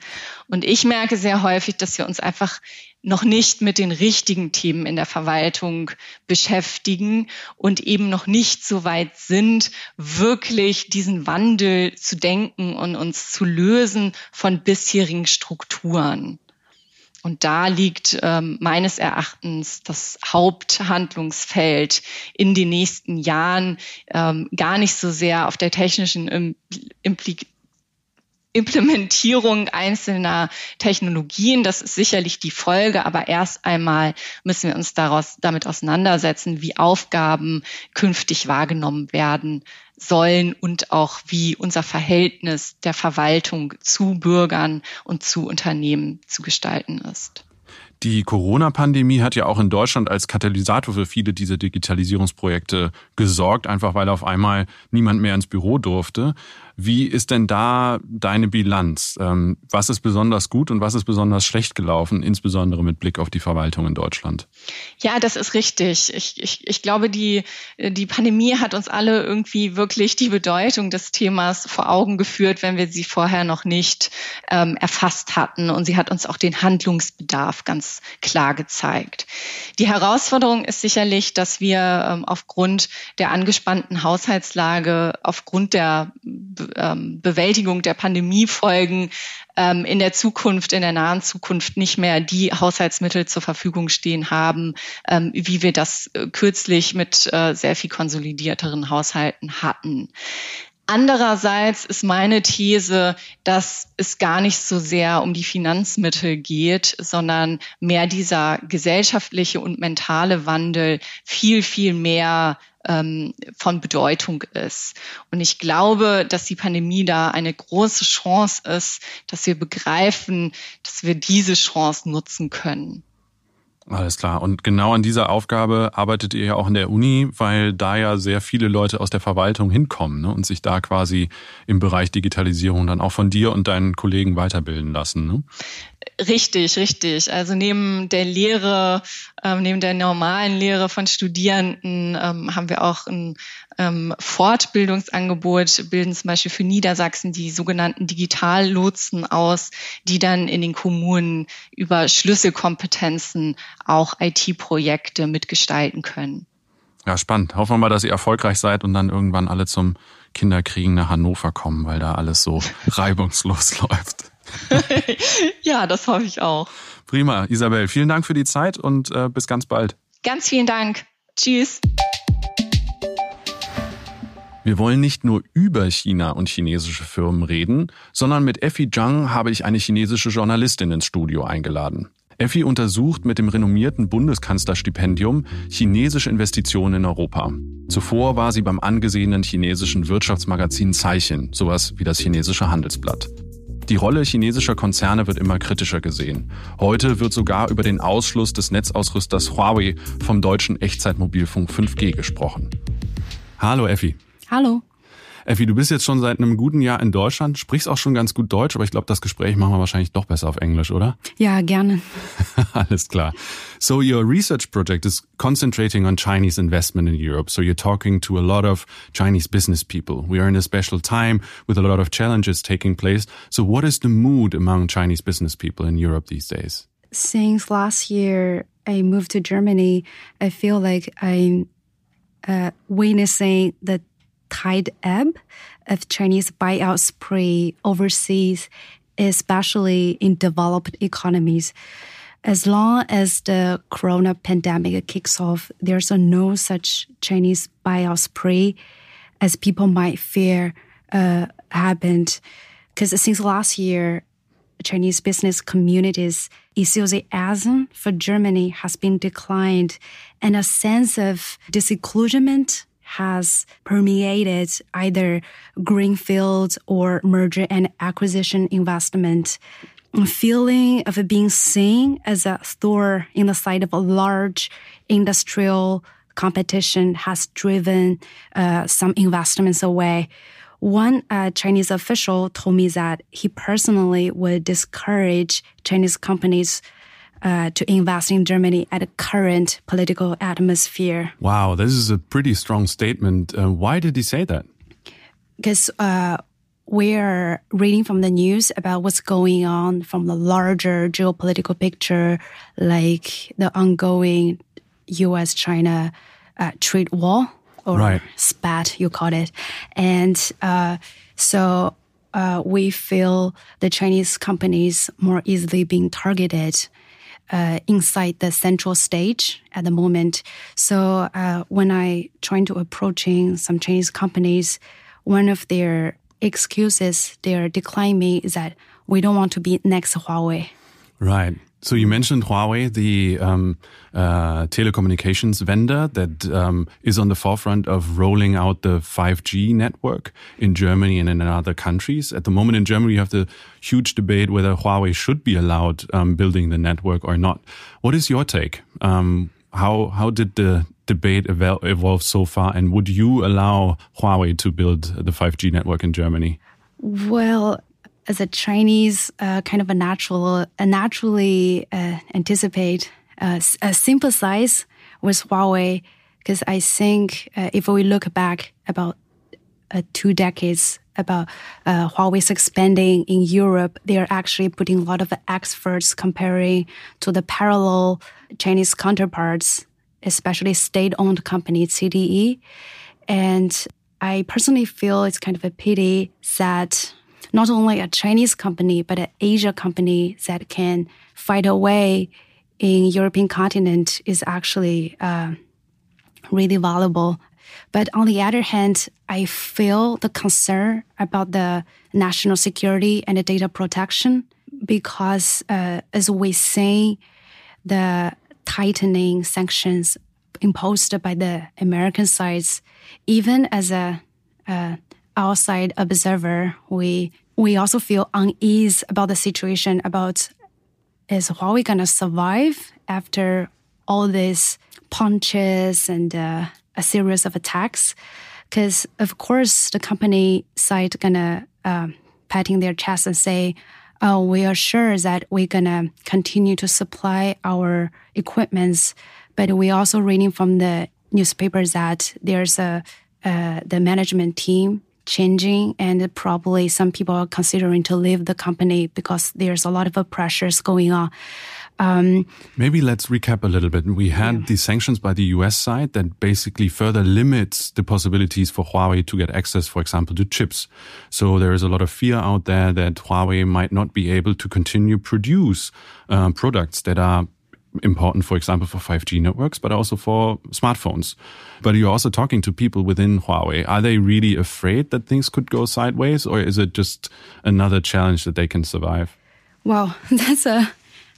Und ich merke sehr häufig, dass wir uns einfach noch nicht mit den richtigen Themen in der Verwaltung beschäftigen und eben noch nicht so weit sind, wirklich diesen Wandel zu denken und uns zu lösen von bisherigen Strukturen. Und da liegt ähm, meines Erachtens das Haupthandlungsfeld in den nächsten Jahren ähm, gar nicht so sehr auf der technischen Implik Implementierung einzelner Technologien. Das ist sicherlich die Folge, aber erst einmal müssen wir uns daraus, damit auseinandersetzen, wie Aufgaben künftig wahrgenommen werden sollen und auch wie unser Verhältnis der Verwaltung zu Bürgern und zu Unternehmen zu gestalten ist. Die Corona-Pandemie hat ja auch in Deutschland als Katalysator für viele dieser Digitalisierungsprojekte gesorgt, einfach weil auf einmal niemand mehr ins Büro durfte. Wie ist denn da deine Bilanz? Ähm, was ist besonders gut und was ist besonders schlecht gelaufen, insbesondere mit Blick auf die Verwaltung in Deutschland? Ja, das ist richtig. Ich, ich, ich glaube, die, die Pandemie hat uns alle irgendwie wirklich die Bedeutung des Themas vor Augen geführt, wenn wir sie vorher noch nicht ähm, erfasst hatten. Und sie hat uns auch den Handlungsbedarf ganz klar gezeigt. Die Herausforderung ist sicherlich, dass wir ähm, aufgrund der angespannten Haushaltslage, aufgrund der ähm, Bewältigung der Pandemiefolgen ähm, in der Zukunft, in der nahen Zukunft nicht mehr die Haushaltsmittel zur Verfügung stehen haben, ähm, wie wir das äh, kürzlich mit äh, sehr viel konsolidierteren Haushalten hatten. Andererseits ist meine These, dass es gar nicht so sehr um die Finanzmittel geht, sondern mehr dieser gesellschaftliche und mentale Wandel viel, viel mehr ähm, von Bedeutung ist. Und ich glaube, dass die Pandemie da eine große Chance ist, dass wir begreifen, dass wir diese Chance nutzen können. Alles klar. Und genau an dieser Aufgabe arbeitet ihr ja auch in der Uni, weil da ja sehr viele Leute aus der Verwaltung hinkommen ne, und sich da quasi im Bereich Digitalisierung dann auch von dir und deinen Kollegen weiterbilden lassen. Ne? Richtig, richtig. Also neben der Lehre, ähm, neben der normalen Lehre von Studierenden ähm, haben wir auch ein ähm, Fortbildungsangebot, bilden zum Beispiel für Niedersachsen die sogenannten Digitallotsen aus, die dann in den Kommunen über Schlüsselkompetenzen auch IT-Projekte mitgestalten können. Ja, spannend. Hoffen wir mal, dass ihr erfolgreich seid und dann irgendwann alle zum Kinderkriegen nach Hannover kommen, weil da alles so reibungslos läuft. ja, das hoffe ich auch. Prima, Isabel. Vielen Dank für die Zeit und äh, bis ganz bald. Ganz vielen Dank. Tschüss. Wir wollen nicht nur über China und chinesische Firmen reden, sondern mit Effie Zhang habe ich eine chinesische Journalistin ins Studio eingeladen. Effie untersucht mit dem renommierten Bundeskanzlerstipendium chinesische Investitionen in Europa. Zuvor war sie beim angesehenen chinesischen Wirtschaftsmagazin Zeichen, sowas wie das chinesische Handelsblatt. Die Rolle chinesischer Konzerne wird immer kritischer gesehen. Heute wird sogar über den Ausschluss des Netzausrüsters Huawei vom deutschen Echtzeitmobilfunk 5G gesprochen. Hallo Effi. Hallo. Effi, du bist jetzt schon seit einem guten Jahr in Deutschland, sprichst auch schon ganz gut Deutsch, aber ich glaube, das Gespräch machen wir wahrscheinlich doch besser auf Englisch, oder? Ja, gerne. Alles klar. So your research project is concentrating on Chinese investment in Europe. So you're talking to a lot of Chinese business people. We are in a special time with a lot of challenges taking place. So what is the mood among Chinese business people in Europe these days? Since last year, I moved to Germany. I feel like I'm uh, witnessing the tide ebb of Chinese buyout spree overseas, especially in developed economies. As long as the corona pandemic kicks off, there's no such Chinese buyout spree as people might fear uh, happened. Because since last year, Chinese business community's enthusiasm for Germany has been declined, and a sense of disillusionment has permeated either greenfield or merger and acquisition investment. Feeling of being seen as a store in the side of a large industrial competition has driven uh, some investments away. One uh, Chinese official told me that he personally would discourage Chinese companies uh, to invest in Germany at the current political atmosphere. Wow, this is a pretty strong statement. Uh, why did he say that? Because uh, we're reading from the news about what's going on from the larger geopolitical picture, like the ongoing U.S. China uh, trade war or right. spat, you call it. And uh, so uh, we feel the Chinese companies more easily being targeted uh, inside the central stage at the moment. So uh, when I trying to approaching some Chinese companies, one of their excuses they're declining is that we don't want to be next Huawei. Right. So you mentioned Huawei, the um, uh, telecommunications vendor that um, is on the forefront of rolling out the 5G network in Germany and in other countries. At the moment in Germany, you have the huge debate whether Huawei should be allowed um, building the network or not. What is your take? Um, how how did the debate evolve so far, and would you allow Huawei to build the 5G network in Germany? Well, as a Chinese, uh, kind of a natural, a naturally uh, anticipate, uh, uh sympathize with Huawei. Because I think uh, if we look back about uh, two decades about Huawei's expanding in Europe, they are actually putting a lot of efforts comparing to the parallel Chinese counterparts, especially state-owned company CDE, and I personally feel it's kind of a pity that not only a Chinese company, but an Asia company that can fight away in European continent is actually uh, really valuable. But on the other hand, I feel the concern about the national security and the data protection because uh, as we see the tightening sanctions imposed by the American sides, even as a, a outside observer, we we also feel unease about the situation about is Huawei gonna survive after all these punches and uh, a series of attacks? Because of course the company side gonna uh, patting their chest and say, "Oh, we are sure that we're gonna continue to supply our equipments," but we also reading from the newspapers that there's a uh, the management team changing and probably some people are considering to leave the company because there's a lot of pressures going on. Um, Maybe let's recap a little bit. We had yeah. the sanctions by the US side that basically further limits the possibilities for Huawei to get access, for example, to chips. So there is a lot of fear out there that Huawei might not be able to continue produce uh, products that are important, for example, for 5G networks, but also for smartphones. But you're also talking to people within Huawei. Are they really afraid that things could go sideways, or is it just another challenge that they can survive? Well, that's a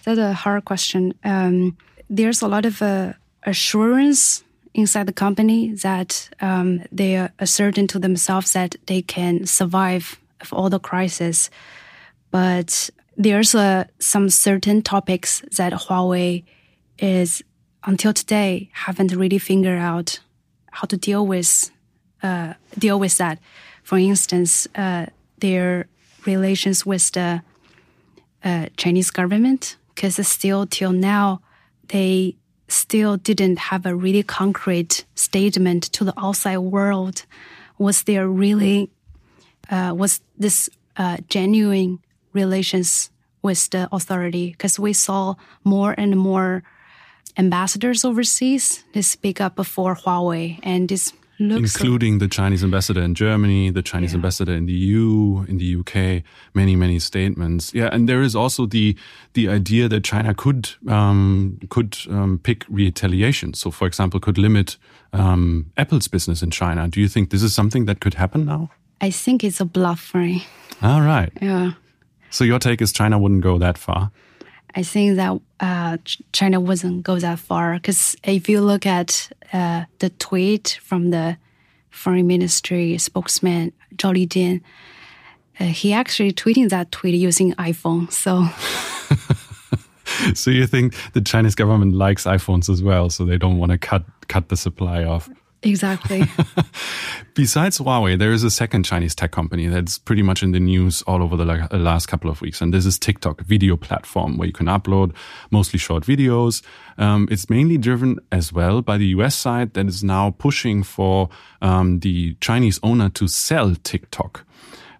that's a hard question. Um, there's a lot of uh, assurance inside the company that um, they are certain to themselves that they can survive all the crisis. but there's a, some certain topics that Huawei is until today haven't really figured out how to deal with uh, deal with that. For instance, uh, their relations with the uh, Chinese government, because still till now they still didn't have a really concrete statement to the outside world. Was there really uh, was this uh, genuine relations with the authority? Because we saw more and more ambassadors overseas they speak up for Huawei, and this looks including the Chinese ambassador in Germany, the Chinese yeah. ambassador in the EU, in the UK, many many statements. Yeah, and there is also the the idea that China could um, could um, pick retaliation. So, for example, could limit um, Apple's business in China. Do you think this is something that could happen now? I think it's a bluff, right? All right. Yeah. So your take is China wouldn't go that far. I think that uh, China wouldn't go that far because if you look at uh, the tweet from the foreign ministry spokesman Zhao Lijian, uh, he actually tweeting that tweet using iPhone. So. so you think the Chinese government likes iPhones as well, so they don't want to cut cut the supply off. Exactly. Besides Huawei, there is a second Chinese tech company that's pretty much in the news all over the last couple of weeks. And this is TikTok, a video platform where you can upload mostly short videos. Um, it's mainly driven as well by the US side that is now pushing for um, the Chinese owner to sell TikTok.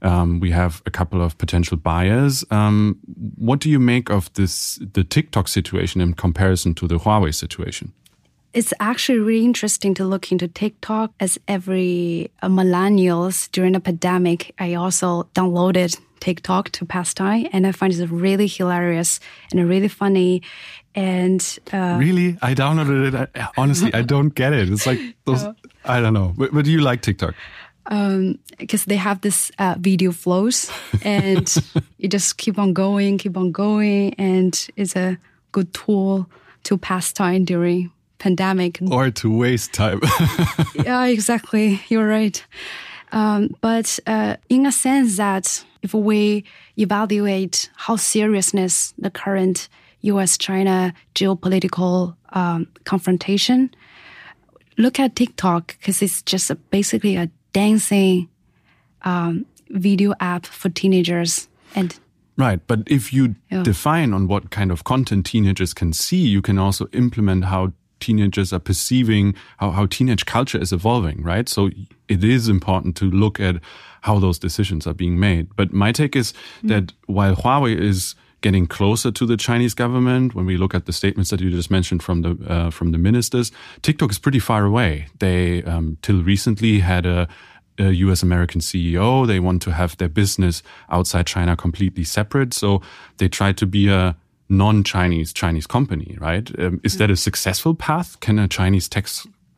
Um, we have a couple of potential buyers. Um, what do you make of this, the TikTok situation in comparison to the Huawei situation? It's actually really interesting to look into TikTok as every uh, millennials during the pandemic. I also downloaded TikTok to pass time, and I find it really hilarious and really funny. And uh, really, I downloaded it. I, honestly, I don't get it. It's like those. I don't know. But, but do you like TikTok? because um, they have this uh, video flows, and you just keep on going, keep on going, and it's a good tool to pass time during pandemic. Or to waste time. yeah, exactly. You're right. Um, but uh, in a sense that if we evaluate how seriousness the current U.S.-China geopolitical um, confrontation, look at TikTok because it's just a, basically a dancing um, video app for teenagers and Right. But if you yeah. define on what kind of content teenagers can see, you can also implement how teenagers are perceiving how, how teenage culture is evolving, right? So it is important to look at how those decisions are being made. But my take is mm. that while Huawei is getting closer to the Chinese government, when we look at the statements that you just mentioned from the uh, from the ministers, TikTok is pretty far away. They um, till recently had a a US American CEO. They want to have their business outside China completely separate. So they try to be a non-Chinese Chinese company, right? Um, is that a successful path? Can a Chinese tech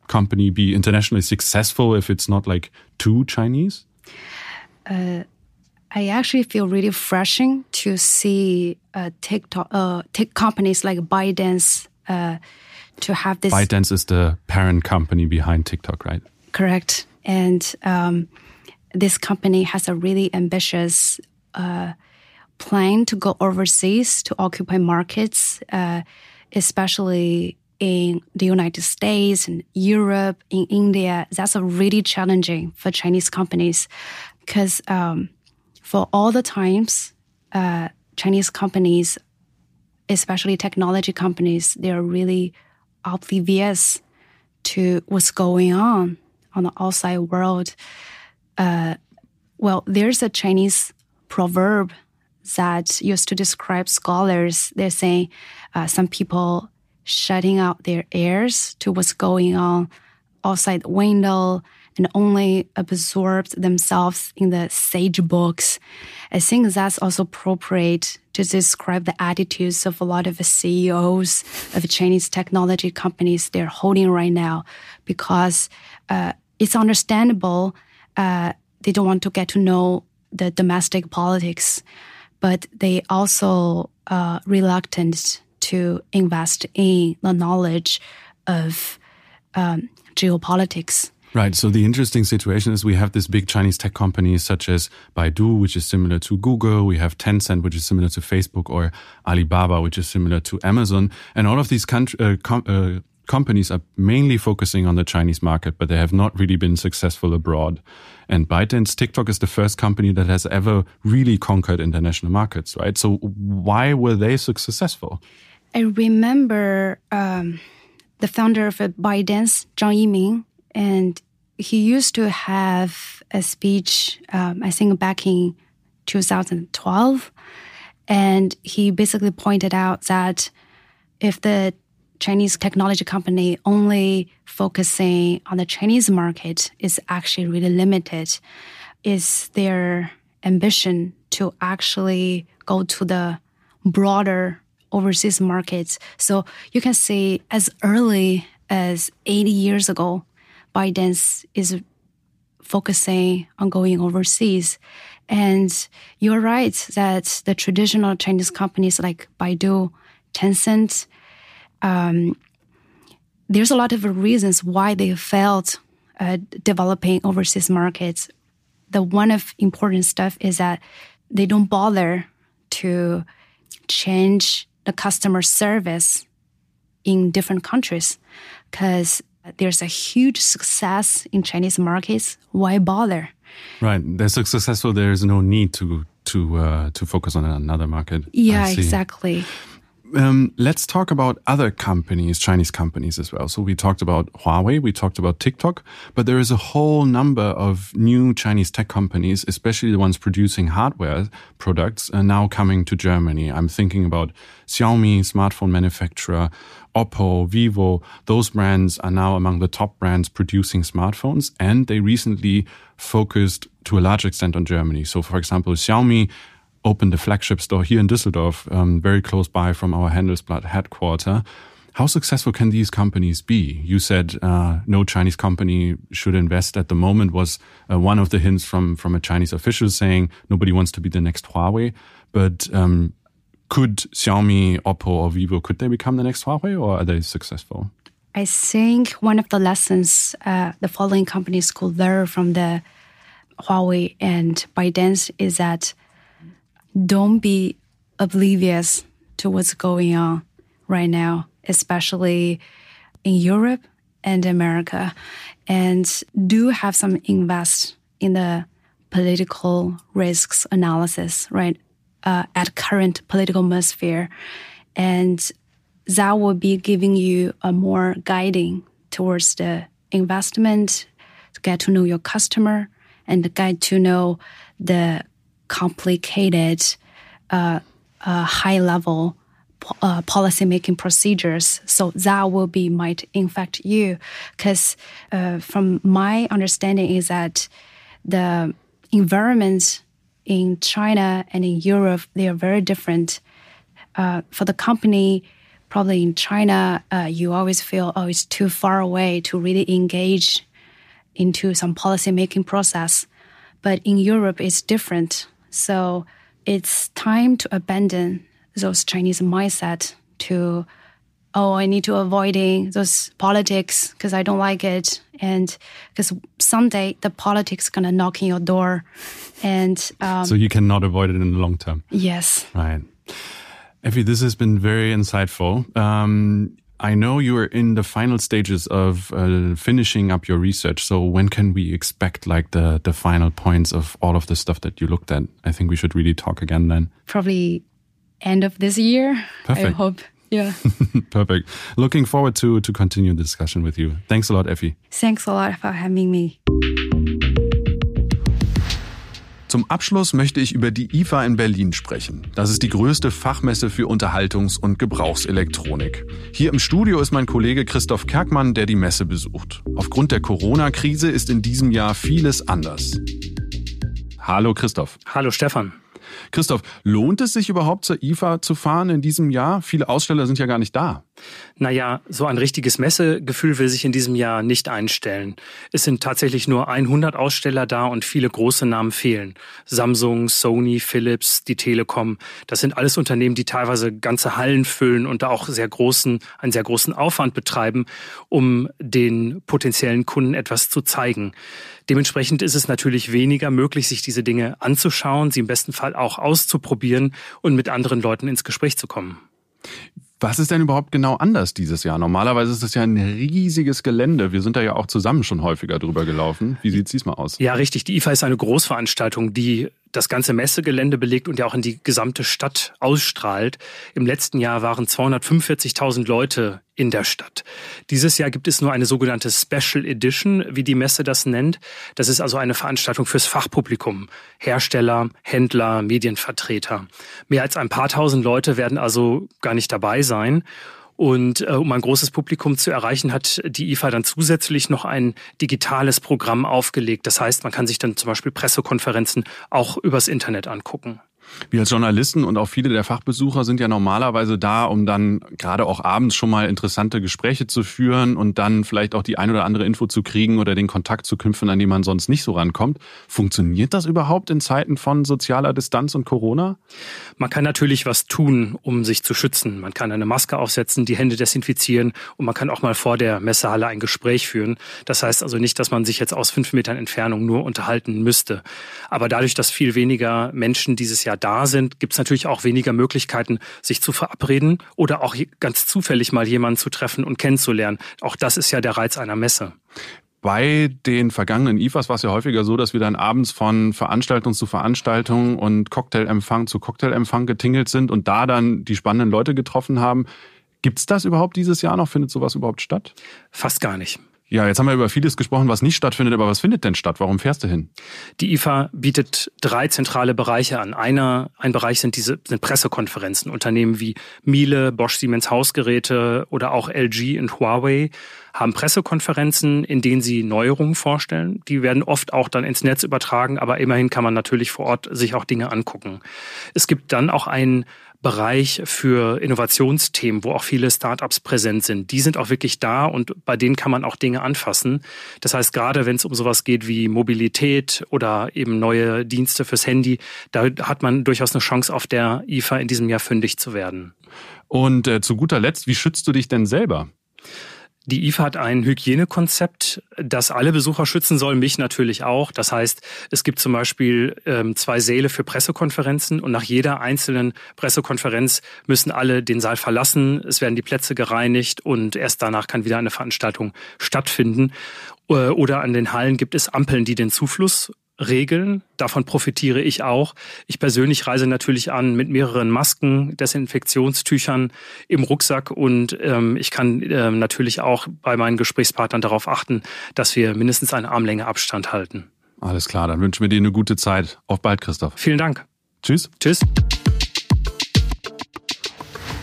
company be internationally successful if it's not like too Chinese? Uh, I actually feel really refreshing to see uh, TikTok uh, tech companies like ByteDance uh, to have this. ByteDance is the parent company behind TikTok, right? Correct, and um, this company has a really ambitious uh, plan to go overseas to occupy markets, uh, especially in the United States and Europe, in India, that's a really challenging for Chinese companies because um, for all the times, uh, Chinese companies, especially technology companies, they are really oblivious to what's going on on the outside world. Uh, well, there's a Chinese proverb that used to describe scholars. They're saying uh, some people shutting out their ears to what's going on outside the window and only absorbed themselves in the sage books. I think that's also appropriate to describe the attitudes of a lot of the CEOs of Chinese technology companies they're holding right now, because uh, it's understandable uh, they don't want to get to know the domestic politics but they also uh, reluctant to invest in the knowledge of um, geopolitics. Right. So the interesting situation is we have this big Chinese tech companies such as Baidu, which is similar to Google. We have Tencent, which is similar to Facebook, or Alibaba, which is similar to Amazon. And all of these country, uh, com uh, companies are mainly focusing on the Chinese market, but they have not really been successful abroad. And ByteDance TikTok is the first company that has ever really conquered international markets, right? So why were they so successful? I remember um, the founder of ByteDance, Zhang Yiming, and he used to have a speech, um, I think back in 2012. And he basically pointed out that if the Chinese technology company only focusing on the Chinese market is actually really limited. Is their ambition to actually go to the broader overseas markets? So you can see as early as 80 years ago, ByteDance is focusing on going overseas. And you're right that the traditional Chinese companies like Baidu, Tencent, um, there's a lot of reasons why they failed uh, developing overseas markets. The one of important stuff is that they don't bother to change the customer service in different countries because there's a huge success in Chinese markets. Why bother? Right, they're so successful. There's no need to to uh, to focus on another market. Yeah, exactly um, let's talk about other companies, Chinese companies as well. So we talked about Huawei, we talked about TikTok, but there is a whole number of new Chinese tech companies, especially the ones producing hardware products, are now coming to Germany. I'm thinking about Xiaomi, smartphone manufacturer, Oppo, Vivo. Those brands are now among the top brands producing smartphones, and they recently focused to a large extent on Germany. So, for example, Xiaomi opened a flagship store here in Düsseldorf, um, very close by from our Handelsblatt headquarters. How successful can these companies be? You said uh, no Chinese company should invest at the moment was uh, one of the hints from from a Chinese official saying nobody wants to be the next Huawei. But um, could Xiaomi, Oppo, or Vivo could they become the next Huawei, or are they successful? I think one of the lessons uh, the following companies could learn from the Huawei and ByteDance is that don't be oblivious to what's going on right now, especially in Europe and America, and do have some invest in the political risks analysis, right? Uh, at current political atmosphere, and that will be giving you a more guiding towards the investment to get to know your customer and get to know the complicated, uh, uh, high level uh, policy making procedures. So that will be might infect you, because uh, from my understanding is that the environment in China and in Europe they are very different. Uh, for the company, probably in China, uh, you always feel oh it's too far away to really engage into some policy making process. But in Europe, it's different. So it's time to abandon those Chinese mindset to, oh, I need to avoiding those politics because I don't like it. And because someday the politics gonna knock in your door. And um, so you cannot avoid it in the long term. Yes. Right. Effie, this has been very insightful. Um, I know you are in the final stages of uh, finishing up your research. So when can we expect like the the final points of all of the stuff that you looked at? I think we should really talk again then. Probably end of this year. Perfect. I hope. Yeah. Perfect. Looking forward to to continue the discussion with you. Thanks a lot, Effie. Thanks a lot for having me. Zum Abschluss möchte ich über die IFA in Berlin sprechen. Das ist die größte Fachmesse für Unterhaltungs- und Gebrauchselektronik. Hier im Studio ist mein Kollege Christoph Kerkmann, der die Messe besucht. Aufgrund der Corona-Krise ist in diesem Jahr vieles anders. Hallo Christoph. Hallo Stefan. Christoph, lohnt es sich überhaupt zur IFA zu fahren in diesem Jahr? Viele Aussteller sind ja gar nicht da. Naja, so ein richtiges Messegefühl will sich in diesem Jahr nicht einstellen. Es sind tatsächlich nur 100 Aussteller da und viele große Namen fehlen. Samsung, Sony, Philips, die Telekom, das sind alles Unternehmen, die teilweise ganze Hallen füllen und da auch sehr großen, einen sehr großen Aufwand betreiben, um den potenziellen Kunden etwas zu zeigen. Dementsprechend ist es natürlich weniger möglich, sich diese Dinge anzuschauen, sie im besten Fall auch auszuprobieren und mit anderen Leuten ins Gespräch zu kommen. Was ist denn überhaupt genau anders dieses Jahr? Normalerweise ist es ja ein riesiges Gelände. Wir sind da ja auch zusammen schon häufiger drüber gelaufen. Wie sieht es diesmal aus? Ja, richtig. Die IFA ist eine Großveranstaltung, die das ganze Messegelände belegt und ja auch in die gesamte Stadt ausstrahlt. Im letzten Jahr waren 245.000 Leute in der Stadt. Dieses Jahr gibt es nur eine sogenannte Special Edition, wie die Messe das nennt. Das ist also eine Veranstaltung fürs Fachpublikum. Hersteller, Händler, Medienvertreter. Mehr als ein paar tausend Leute werden also gar nicht dabei sein. Und äh, um ein großes Publikum zu erreichen, hat die IFA dann zusätzlich noch ein digitales Programm aufgelegt. Das heißt, man kann sich dann zum Beispiel Pressekonferenzen auch übers Internet angucken. Wir als Journalisten und auch viele der Fachbesucher sind ja normalerweise da, um dann gerade auch abends schon mal interessante Gespräche zu führen und dann vielleicht auch die ein oder andere Info zu kriegen oder den Kontakt zu knüpfen, an den man sonst nicht so rankommt. Funktioniert das überhaupt in Zeiten von sozialer Distanz und Corona? Man kann natürlich was tun, um sich zu schützen. Man kann eine Maske aufsetzen, die Hände desinfizieren und man kann auch mal vor der Messehalle ein Gespräch führen. Das heißt also nicht, dass man sich jetzt aus fünf Metern Entfernung nur unterhalten müsste. Aber dadurch, dass viel weniger Menschen dieses Jahr da sind, gibt es natürlich auch weniger Möglichkeiten, sich zu verabreden oder auch ganz zufällig mal jemanden zu treffen und kennenzulernen. Auch das ist ja der Reiz einer Messe. Bei den vergangenen IFAs war es ja häufiger so, dass wir dann abends von Veranstaltung zu Veranstaltung und Cocktailempfang zu Cocktailempfang getingelt sind und da dann die spannenden Leute getroffen haben. Gibt es das überhaupt dieses Jahr noch? Findet sowas überhaupt statt? Fast gar nicht. Ja, jetzt haben wir über vieles gesprochen, was nicht stattfindet, aber was findet denn statt? Warum fährst du hin? Die IFA bietet drei zentrale Bereiche an. Einer, ein Bereich sind diese sind Pressekonferenzen. Unternehmen wie Miele, Bosch Siemens Hausgeräte oder auch LG und Huawei haben Pressekonferenzen, in denen sie Neuerungen vorstellen. Die werden oft auch dann ins Netz übertragen, aber immerhin kann man natürlich vor Ort sich auch Dinge angucken. Es gibt dann auch einen Bereich für Innovationsthemen, wo auch viele Startups präsent sind. Die sind auch wirklich da und bei denen kann man auch Dinge anfassen. Das heißt, gerade wenn es um sowas geht wie Mobilität oder eben neue Dienste fürs Handy, da hat man durchaus eine Chance, auf der IFA in diesem Jahr fündig zu werden. Und äh, zu guter Letzt, wie schützt du dich denn selber? Die IFA hat ein Hygienekonzept, das alle Besucher schützen soll, mich natürlich auch. Das heißt, es gibt zum Beispiel ähm, zwei Säle für Pressekonferenzen und nach jeder einzelnen Pressekonferenz müssen alle den Saal verlassen. Es werden die Plätze gereinigt und erst danach kann wieder eine Veranstaltung stattfinden. Äh, oder an den Hallen gibt es Ampeln, die den Zufluss Regeln. Davon profitiere ich auch. Ich persönlich reise natürlich an mit mehreren Masken, Desinfektionstüchern im Rucksack und ähm, ich kann ähm, natürlich auch bei meinen Gesprächspartnern darauf achten, dass wir mindestens eine Armlänge Abstand halten. Alles klar, dann wünschen wir dir eine gute Zeit. Auf bald, Christoph. Vielen Dank. Tschüss. Tschüss.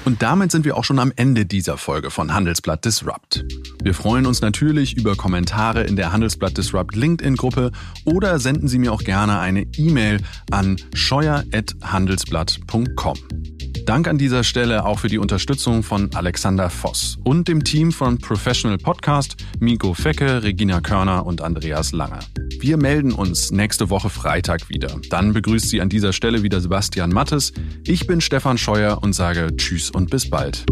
Und damit sind wir auch schon am Ende dieser Folge von Handelsblatt Disrupt. Wir freuen uns natürlich über Kommentare in der Handelsblatt Disrupt LinkedIn-Gruppe oder senden Sie mir auch gerne eine E-Mail an scheuer.handelsblatt.com. Dank an dieser Stelle auch für die Unterstützung von Alexander Voss und dem Team von Professional Podcast, Miko Fecke, Regina Körner und Andreas Lange. Wir melden uns nächste Woche Freitag wieder. Dann begrüßt Sie an dieser Stelle wieder Sebastian Mattes. Ich bin Stefan Scheuer und sage Tschüss und bis bald.